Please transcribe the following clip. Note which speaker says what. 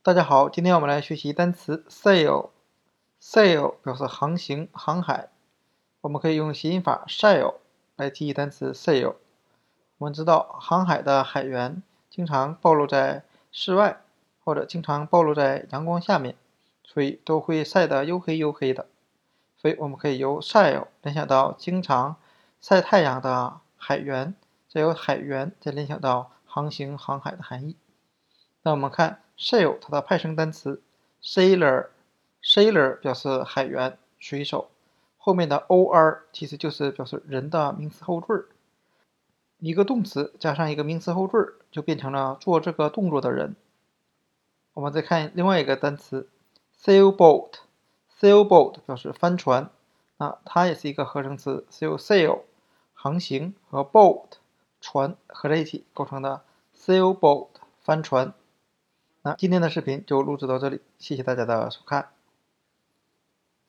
Speaker 1: 大家好，今天我们来学习单词 sail。sail 表示航行、航海，我们可以用谐音法 sail 来记忆单词 sail。我们知道，航海的海员经常暴露在室外，或者经常暴露在阳光下面，所以都会晒得黝黑黝黑的。所以我们可以由 sail 联想到经常晒太阳的海员，再由海员再联想到航行、航海的含义。那我们看 sail 它的派生单词 sailor，sailor 表示海员、水手，后面的 or 其实就是表示人的名词后缀儿，一个动词加上一个名词后缀儿，就变成了做这个动作的人。我们再看另外一个单词 sailboat，sailboat 表示帆船，那它也是一个合成词，是由 sail 航行和 boat 船合在一起构成的 sailboat 帆船。那今天的视频就录制到这里，谢谢大家的收看。